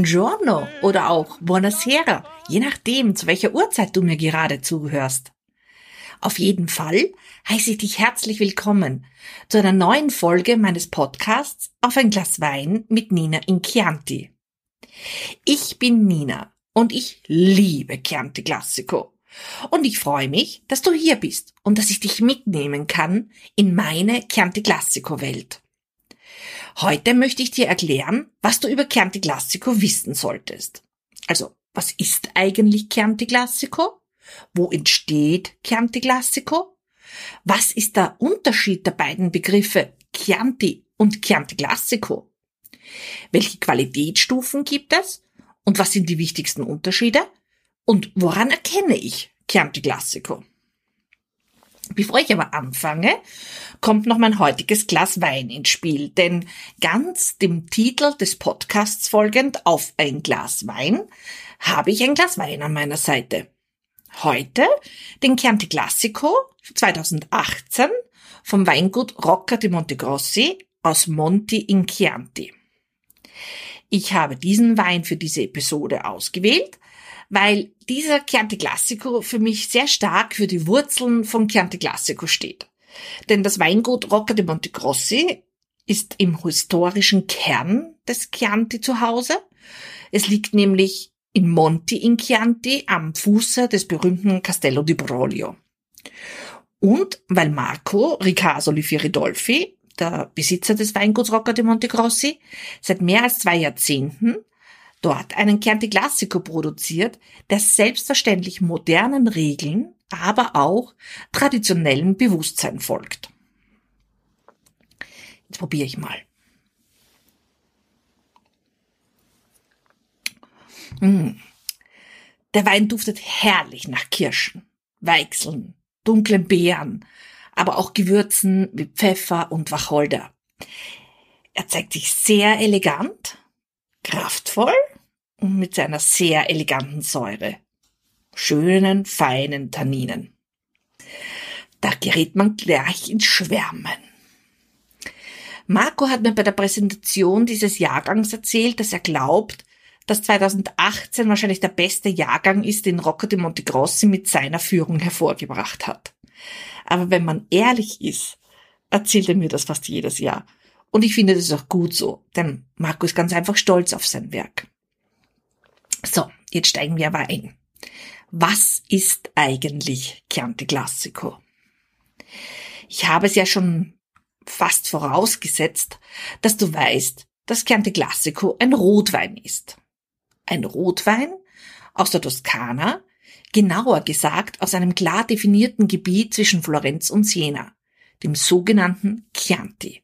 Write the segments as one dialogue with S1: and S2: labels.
S1: Buongiorno oder auch Buonasera, je nachdem, zu welcher Uhrzeit du mir gerade zuhörst. Auf jeden Fall heiße ich dich herzlich willkommen zu einer neuen Folge meines Podcasts Auf ein Glas Wein mit Nina in Chianti. Ich bin Nina und ich liebe Chianti Classico. Und ich freue mich, dass du hier bist und dass ich dich mitnehmen kann in meine Chianti Classico Welt. Heute möchte ich dir erklären, was du über Chianti Classico wissen solltest. Also, was ist eigentlich Chianti Classico? Wo entsteht Chianti Classico? Was ist der Unterschied der beiden Begriffe Chianti und Chianti Classico? Welche Qualitätsstufen gibt es? Und was sind die wichtigsten Unterschiede? Und woran erkenne ich Chianti Classico? Bevor ich aber anfange, kommt noch mein heutiges Glas Wein ins Spiel, denn ganz dem Titel des Podcasts folgend auf ein Glas Wein habe ich ein Glas Wein an meiner Seite. Heute den Chianti Classico 2018 vom Weingut Rocca di Montegrossi aus Monti in Chianti. Ich habe diesen Wein für diese Episode ausgewählt, weil dieser Chianti Classico für mich sehr stark für die Wurzeln von Chianti Classico steht. Denn das Weingut Rocca de Montegrossi ist im historischen Kern des Chianti zu Hause. Es liegt nämlich in Monti in Chianti am Fuße des berühmten Castello di Broglio. Und weil Marco Ricasoli Firidolfi, der Besitzer des Weinguts Rocca de Montegrossi, seit mehr als zwei Jahrzehnten dort einen Chianti Classico produziert, der selbstverständlich modernen Regeln, aber auch traditionellen Bewusstsein folgt. Jetzt probiere ich mal. Mmh. Der Wein duftet herrlich nach Kirschen, Weichseln, dunklen Beeren, aber auch Gewürzen wie Pfeffer und Wacholder. Er zeigt sich sehr elegant, kraftvoll mit seiner sehr eleganten Säure. Schönen, feinen Tanninen. Da gerät man gleich ins Schwärmen. Marco hat mir bei der Präsentation dieses Jahrgangs erzählt, dass er glaubt, dass 2018 wahrscheinlich der beste Jahrgang ist, den Rocco de Montegrossi mit seiner Führung hervorgebracht hat. Aber wenn man ehrlich ist, erzählt er mir das fast jedes Jahr. Und ich finde das auch gut so, denn Marco ist ganz einfach stolz auf sein Werk. So, jetzt steigen wir aber ein. Was ist eigentlich Chianti Classico? Ich habe es ja schon fast vorausgesetzt, dass du weißt, dass Chianti Classico ein Rotwein ist. Ein Rotwein aus der Toskana, genauer gesagt aus einem klar definierten Gebiet zwischen Florenz und Siena, dem sogenannten Chianti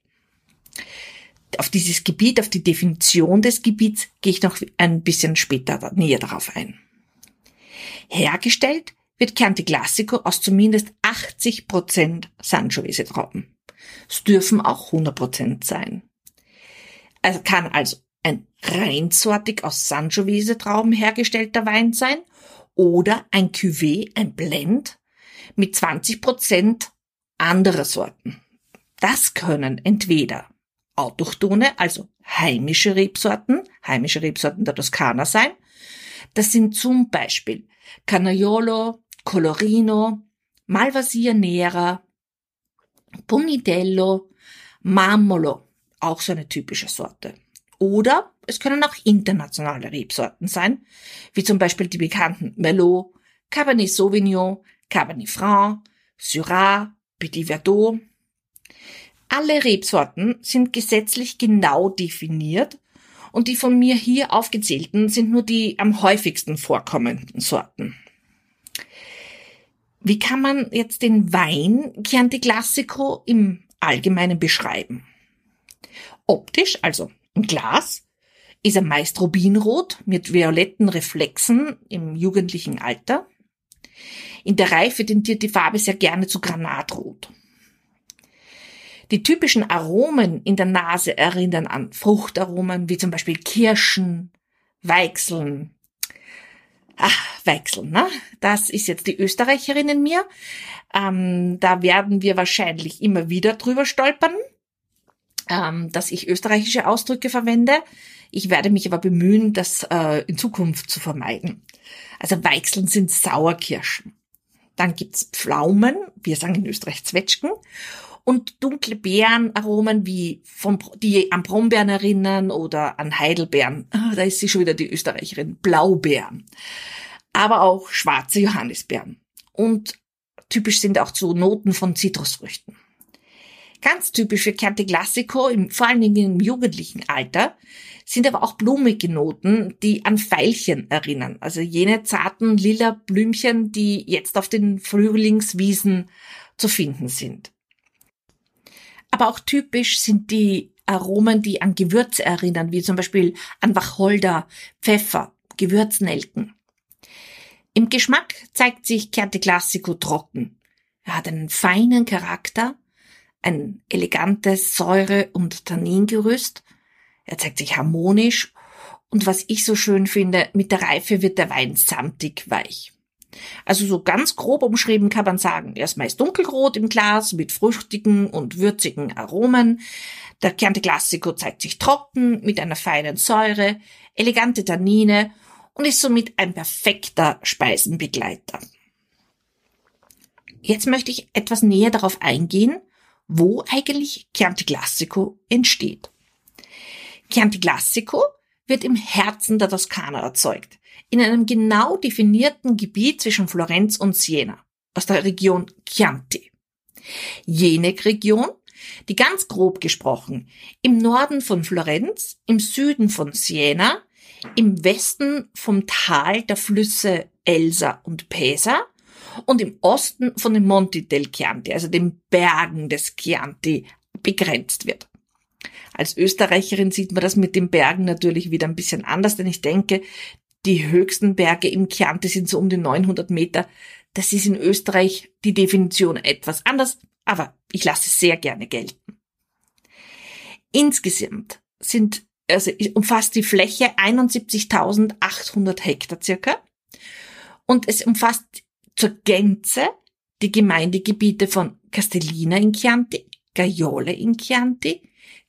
S1: auf dieses Gebiet, auf die Definition des Gebiets gehe ich noch ein bisschen später näher darauf ein. Hergestellt wird Chianti Classico aus zumindest 80 Prozent Sangiovese-Trauben. Es dürfen auch 100 Prozent sein. Es kann also ein reinsortig aus Sangiovese-Trauben hergestellter Wein sein oder ein Cuvée, ein Blend mit 20 Prozent anderer Sorten. Das können entweder autochtone, also heimische Rebsorten, heimische Rebsorten der Toskana sein. Das sind zum Beispiel Canaiolo, Colorino, Malvasia Nera, Punidello, Marmolo, auch so eine typische Sorte. Oder es können auch internationale Rebsorten sein, wie zum Beispiel die bekannten Merlot, Cabernet Sauvignon, Cabernet Franc, Syrah, Petit Verdot, alle Rebsorten sind gesetzlich genau definiert und die von mir hier aufgezählten sind nur die am häufigsten vorkommenden Sorten. Wie kann man jetzt den Wein Chianti Classico im Allgemeinen beschreiben? Optisch, also im Glas, ist er meist rubinrot mit violetten Reflexen im jugendlichen Alter. In der Reife tendiert die Farbe sehr gerne zu Granatrot. Die typischen Aromen in der Nase erinnern an Fruchtaromen, wie zum Beispiel Kirschen, Weichseln. Ach, Weichseln, ne? Das ist jetzt die Österreicherin in mir. Ähm, da werden wir wahrscheinlich immer wieder drüber stolpern, ähm, dass ich österreichische Ausdrücke verwende. Ich werde mich aber bemühen, das äh, in Zukunft zu vermeiden. Also Weichseln sind Sauerkirschen. Dann gibt's Pflaumen, wir sagen in Österreich Zwetschgen, und dunkle Beerenaromen wie vom, die an Brombeeren erinnern oder an Heidelbeeren. Ah, da ist sie schon wieder die Österreicherin. Blaubeeren. Aber auch schwarze Johannisbeeren. Und typisch sind auch so Noten von Zitrusfrüchten. Ganz typisch für Chianti Classico, im, vor allen Dingen im jugendlichen Alter, sind aber auch blumige Noten, die an Veilchen erinnern. Also jene zarten lila Blümchen, die jetzt auf den Frühlingswiesen zu finden sind. Aber auch typisch sind die Aromen, die an Gewürze erinnern, wie zum Beispiel an Wacholder, Pfeffer, Gewürznelken. Im Geschmack zeigt sich Chianti Classico trocken. Er hat einen feinen Charakter, ein elegantes Säure- und Tanningerüst er zeigt sich harmonisch und was ich so schön finde, mit der Reife wird der Wein samtig weich. Also so ganz grob umschrieben kann man sagen, er ist meist dunkelrot im Glas mit fruchtigen und würzigen Aromen. Der Chianti Classico zeigt sich trocken mit einer feinen Säure, elegante Tannine und ist somit ein perfekter Speisenbegleiter. Jetzt möchte ich etwas näher darauf eingehen, wo eigentlich Chianti Classico entsteht. Chianti Classico wird im Herzen der Toskana erzeugt, in einem genau definierten Gebiet zwischen Florenz und Siena, aus der Region Chianti. Jene Region, die ganz grob gesprochen im Norden von Florenz, im Süden von Siena, im Westen vom Tal der Flüsse Elsa und Pesa und im Osten von den Monti del Chianti, also den Bergen des Chianti, begrenzt wird. Als Österreicherin sieht man das mit den Bergen natürlich wieder ein bisschen anders, denn ich denke, die höchsten Berge im Chianti sind so um die 900 Meter. Das ist in Österreich die Definition etwas anders, aber ich lasse es sehr gerne gelten. Insgesamt sind, also umfasst die Fläche 71.800 Hektar circa und es umfasst zur Gänze die Gemeindegebiete von Castellina in Chianti, Gaiole in Chianti,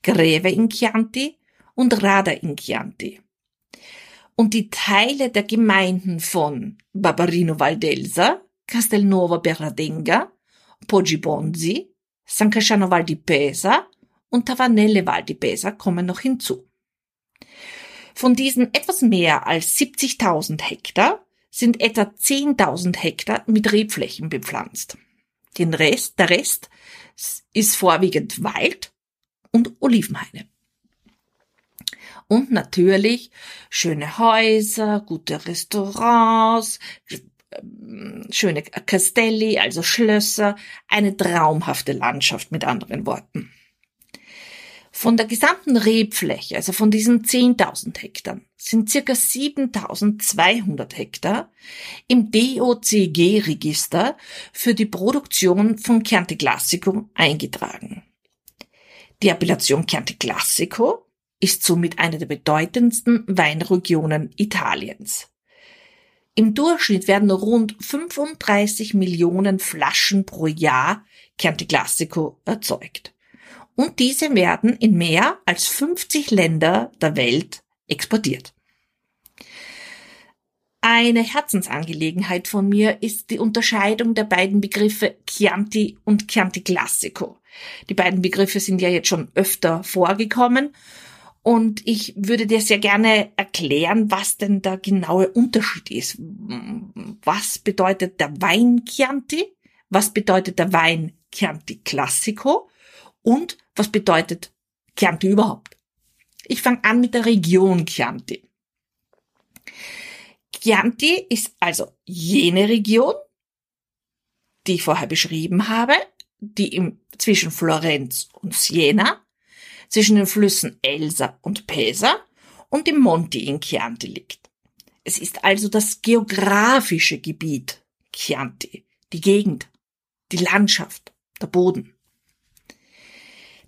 S1: Greve in Chianti und Rada in Chianti. Und die Teile der Gemeinden von Barbarino Valdelsa, Castelnuovo Berradenga, Poggibonsi, San Casciano Val di Pesa und Tavanelle Val di Pesa kommen noch hinzu. Von diesen etwas mehr als 70.000 Hektar sind etwa 10.000 Hektar mit Rebflächen bepflanzt. Den Rest, der Rest ist vorwiegend Wald und Olivenhaine. Und natürlich schöne Häuser, gute Restaurants, schöne Castelli, also Schlösser, eine traumhafte Landschaft mit anderen Worten. Von der gesamten Rebfläche, also von diesen 10.000 Hektar, sind circa 7.200 Hektar im DOCG-Register für die Produktion von Chianti Classico eingetragen. Die Appellation Chianti Classico ist somit eine der bedeutendsten Weinregionen Italiens. Im Durchschnitt werden rund 35 Millionen Flaschen pro Jahr Chianti Classico erzeugt. Und diese werden in mehr als 50 Länder der Welt exportiert. Eine Herzensangelegenheit von mir ist die Unterscheidung der beiden Begriffe Chianti und Chianti Classico. Die beiden Begriffe sind ja jetzt schon öfter vorgekommen und ich würde dir sehr gerne erklären, was denn der genaue Unterschied ist. Was bedeutet der Wein Chianti? Was bedeutet der Wein Chianti Classico? Und was bedeutet Chianti überhaupt? Ich fange an mit der Region Chianti. Chianti ist also jene Region, die ich vorher beschrieben habe, die im, zwischen Florenz und Siena, zwischen den Flüssen Elsa und Pesa und dem Monti in Chianti liegt. Es ist also das geografische Gebiet Chianti, die Gegend, die Landschaft, der Boden.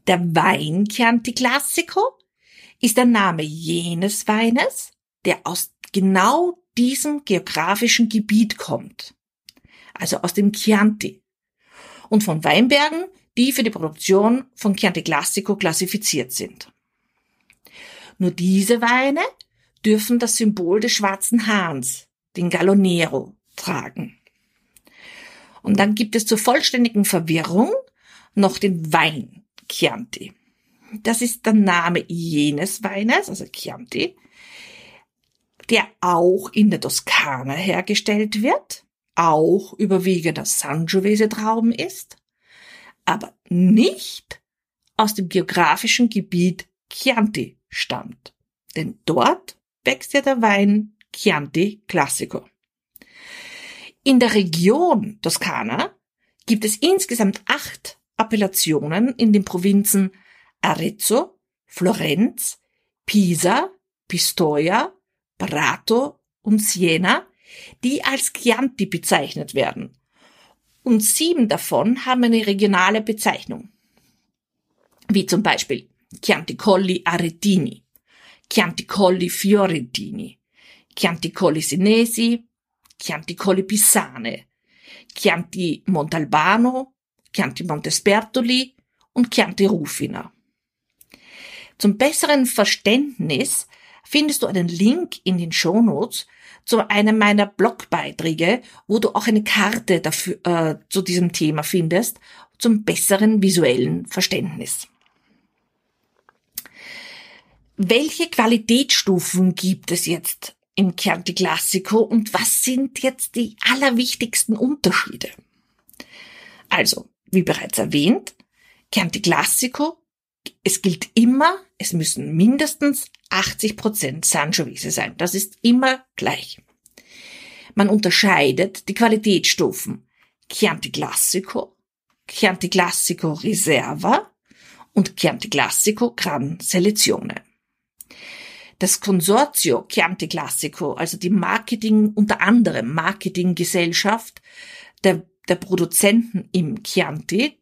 S1: Der Wein Chianti Classico ist der Name jenes Weines, der aus genau diesem geografischen Gebiet kommt, also aus dem Chianti, und von Weinbergen, die für die Produktion von Chianti Classico klassifiziert sind. Nur diese Weine dürfen das Symbol des schwarzen Hahns, den Gallonero, tragen. Und dann gibt es zur vollständigen Verwirrung noch den Wein Chianti. Das ist der Name jenes Weines, also Chianti, der auch in der Toskana hergestellt wird, auch überwiegend aus Sangiovese-Trauben ist, aber nicht aus dem geografischen Gebiet Chianti stammt. Denn dort wächst ja der Wein Chianti Classico. In der Region Toskana gibt es insgesamt acht Appellationen in den Provinzen Arezzo, Florenz, Pisa, Pistoia, Prato und Siena, die als Chianti bezeichnet werden. Und sieben davon haben eine regionale Bezeichnung. Wie zum Beispiel Chianti Colli Aretini, Chianti Colli Fiorentini, Chianti Colli Senesi, Chianti Colli Pisane, Chianti Montalbano, Chianti Montespertoli und Chianti Rufina. Zum besseren Verständnis findest du einen Link in den Shownotes zu einem meiner Blogbeiträge, wo du auch eine Karte dafür, äh, zu diesem Thema findest, zum besseren visuellen Verständnis. Welche Qualitätsstufen gibt es jetzt im Chianti Classico und was sind jetzt die allerwichtigsten Unterschiede? Also, wie bereits erwähnt, Chianti Classico es gilt immer, es müssen mindestens 80 Prozent Sangiovese sein. Das ist immer gleich. Man unterscheidet die Qualitätsstufen Chianti Classico, Chianti Classico Reserva und Chianti Classico Gran Selezione. Das Consortio Chianti Classico, also die Marketing, unter anderem Marketinggesellschaft der, der Produzenten im Chianti,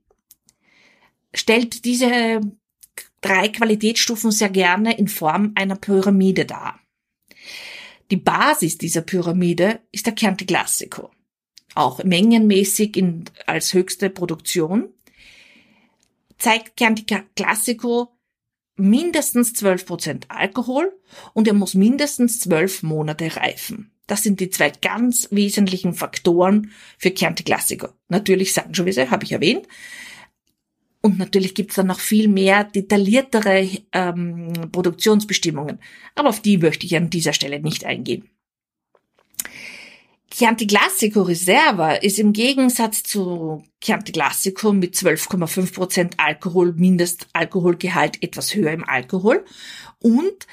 S1: stellt diese drei Qualitätsstufen sehr gerne in Form einer Pyramide dar. Die Basis dieser Pyramide ist der Chianti Classico, auch mengenmäßig in, als höchste Produktion. Zeigt Chianti Classico mindestens 12% Alkohol und er muss mindestens 12 Monate reifen. Das sind die zwei ganz wesentlichen Faktoren für Chianti Classico. Natürlich Sangiovese, habe ich erwähnt. Und natürlich gibt's dann noch viel mehr detailliertere ähm, Produktionsbestimmungen. Aber auf die möchte ich an dieser Stelle nicht eingehen. Chianti Classico Reserva ist im Gegensatz zu Chianti Classico mit 12,5% Alkohol, Mindestalkoholgehalt etwas höher im Alkohol und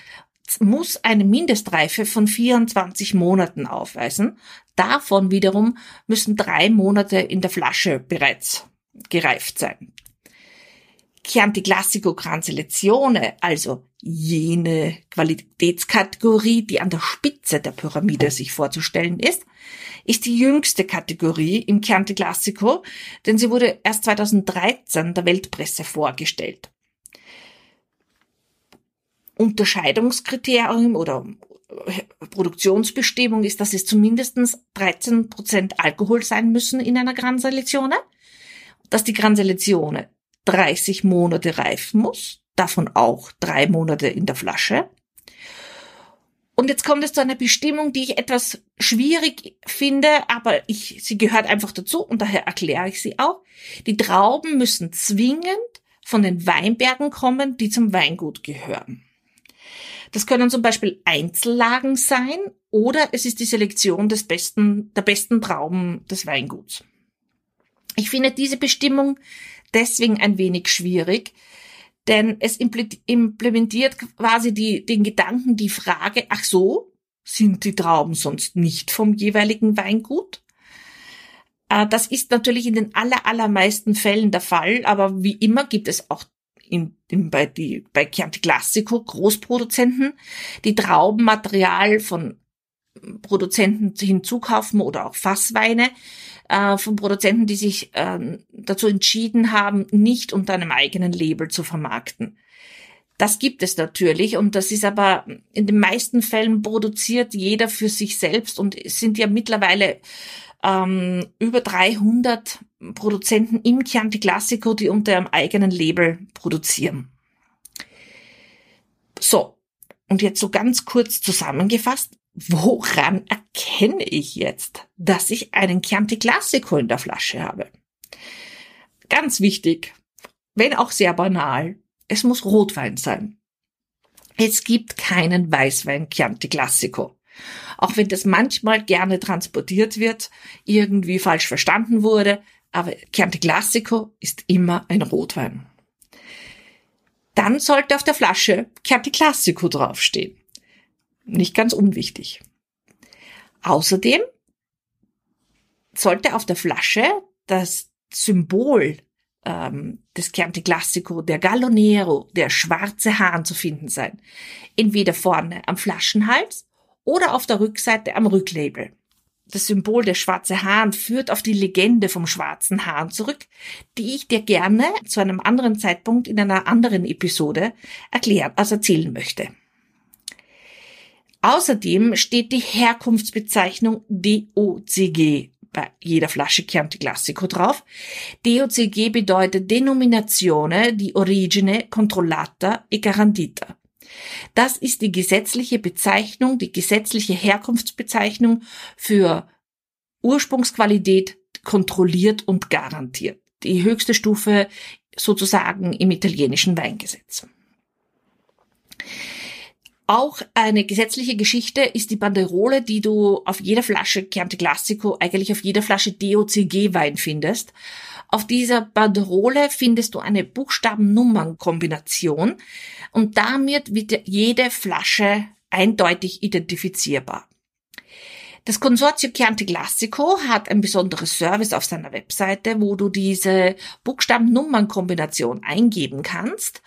S1: muss eine Mindestreife von 24 Monaten aufweisen. Davon wiederum müssen drei Monate in der Flasche bereits gereift sein. Chianti Classico Gran Selezione, also jene Qualitätskategorie, die an der Spitze der Pyramide sich vorzustellen ist, ist die jüngste Kategorie im Chianti Classico, denn sie wurde erst 2013 der Weltpresse vorgestellt. Unterscheidungskriterium oder Produktionsbestimmung ist, dass es zumindest 13% Alkohol sein müssen in einer Gran Selezione, dass die Gran Selezione 30 Monate reifen muss, davon auch drei Monate in der Flasche. Und jetzt kommt es zu einer Bestimmung, die ich etwas schwierig finde, aber ich, sie gehört einfach dazu und daher erkläre ich sie auch. Die Trauben müssen zwingend von den Weinbergen kommen, die zum Weingut gehören. Das können zum Beispiel Einzellagen sein oder es ist die Selektion des besten, der besten Trauben des Weinguts. Ich finde diese Bestimmung deswegen ein wenig schwierig, denn es implementiert quasi die, den Gedanken, die Frage, ach so, sind die Trauben sonst nicht vom jeweiligen Weingut? Äh, das ist natürlich in den aller, allermeisten Fällen der Fall, aber wie immer gibt es auch in, in, bei, die, bei Chianti Classico Großproduzenten, die Traubenmaterial von Produzenten hinzukaufen oder auch Fassweine, äh, von Produzenten, die sich äh, dazu entschieden haben, nicht unter einem eigenen Label zu vermarkten. Das gibt es natürlich und das ist aber in den meisten Fällen produziert jeder für sich selbst und es sind ja mittlerweile ähm, über 300 Produzenten im Chianti Classico, die unter einem eigenen Label produzieren. So, Und jetzt so ganz kurz zusammengefasst, woran erkenne ich jetzt, dass ich einen Chianti Classico in der Flasche habe? Ganz wichtig, wenn auch sehr banal, es muss Rotwein sein. Es gibt keinen Weißwein Chianti Classico. Auch wenn das manchmal gerne transportiert wird, irgendwie falsch verstanden wurde, aber Chianti Classico ist immer ein Rotwein. Dann sollte auf der Flasche Chianti Classico draufstehen. Nicht ganz unwichtig. Außerdem sollte auf der Flasche das Symbol ähm, des Chianti Classico, der Gallo Nero, der schwarze Hahn zu finden sein. Entweder vorne am Flaschenhals oder auf der Rückseite am Rücklabel. Das Symbol der schwarze Hahn führt auf die Legende vom schwarzen Hahn zurück, die ich dir gerne zu einem anderen Zeitpunkt in einer anderen Episode erklären, also erzählen möchte. Außerdem steht die Herkunftsbezeichnung DOCG bei jeder Flasche Chianti Classico drauf. DOCG bedeutet Denominazione di Origine Controllata e Garantita. Das ist die gesetzliche Bezeichnung, die gesetzliche Herkunftsbezeichnung für Ursprungsqualität kontrolliert und garantiert. Die höchste Stufe sozusagen im italienischen Weingesetz. Auch eine gesetzliche Geschichte ist die Banderole, die du auf jeder Flasche Chianti Classico, eigentlich auf jeder Flasche DOCG-Wein findest. Auf dieser Banderole findest du eine Buchstaben-Nummern-Kombination und damit wird jede Flasche eindeutig identifizierbar. Das Consorzio Chianti Classico hat ein besonderes Service auf seiner Webseite, wo du diese Buchstaben-Nummern-Kombination eingeben kannst.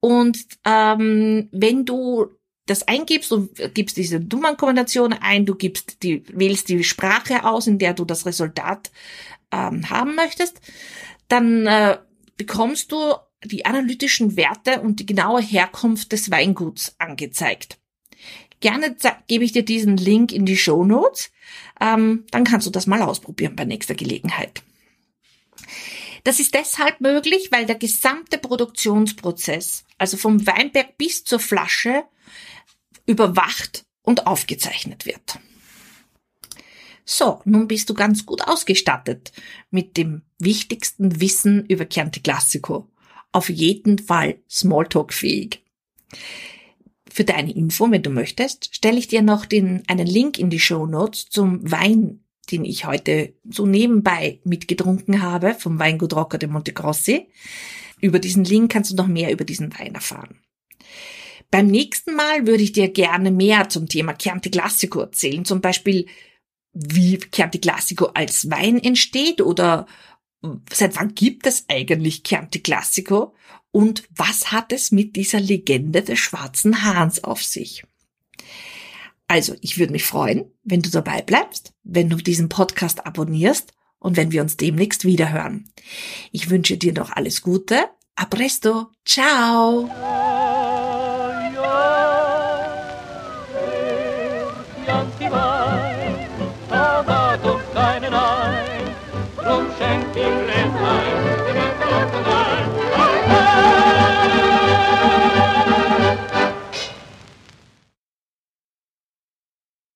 S1: Und ähm, wenn du das eingibst, du gibst diese Nummernkombination ein, du gibst die, wählst die Sprache aus, in der du das Resultat ähm, haben möchtest, dann äh, bekommst du die analytischen Werte und die genaue Herkunft des Weinguts angezeigt. Gerne gebe ich dir diesen Link in die Show Notes, ähm, dann kannst du das mal ausprobieren bei nächster Gelegenheit. Das ist deshalb möglich, weil der gesamte Produktionsprozess, also vom Weinberg bis zur Flasche, überwacht und aufgezeichnet wird. So, nun bist du ganz gut ausgestattet mit dem wichtigsten Wissen über Chianti Classico. Auf jeden Fall Smalltalk-fähig. Für deine Info, wenn du möchtest, stelle ich dir noch den, einen Link in die Show Notes zum Wein, den ich heute so nebenbei mitgetrunken habe, vom Weingut Rocca de Montegrossi. Über diesen Link kannst du noch mehr über diesen Wein erfahren. Beim nächsten Mal würde ich dir gerne mehr zum Thema Chianti Classico erzählen, zum Beispiel wie Chianti Classico als Wein entsteht oder seit wann gibt es eigentlich Chianti Classico und was hat es mit dieser Legende des schwarzen Hahns auf sich? Also, ich würde mich freuen, wenn du dabei bleibst, wenn du diesen Podcast abonnierst und wenn wir uns demnächst wiederhören. Ich wünsche dir noch alles Gute. A presto. Ciao.